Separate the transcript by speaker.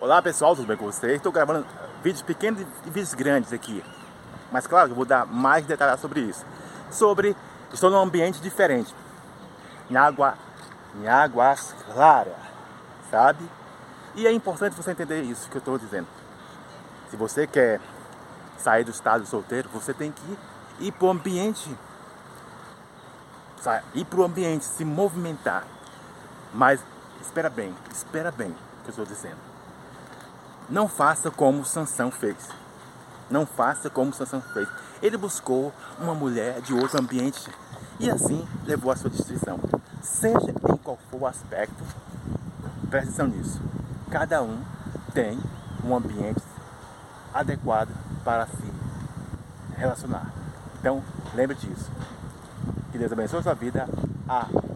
Speaker 1: Olá pessoal, tudo bem com vocês? Estou gravando vídeos pequenos e vídeos grandes aqui. Mas claro, eu vou dar mais detalhes sobre isso. Sobre, estou num ambiente diferente. Em água, em águas claras, sabe? E é importante você entender isso que eu estou dizendo. Se você quer sair do estado solteiro, você tem que ir para o ambiente. Ir para o ambiente, se movimentar. Mas espera bem, espera bem o que eu estou dizendo. Não faça como Sansão fez. Não faça como Sansão fez. Ele buscou uma mulher de outro ambiente e assim levou a sua destruição. Seja em qual for o aspecto, preste atenção nisso. Cada um tem um ambiente adequado para se relacionar. Então, lembre disso. Que Deus abençoe a sua vida. Ah,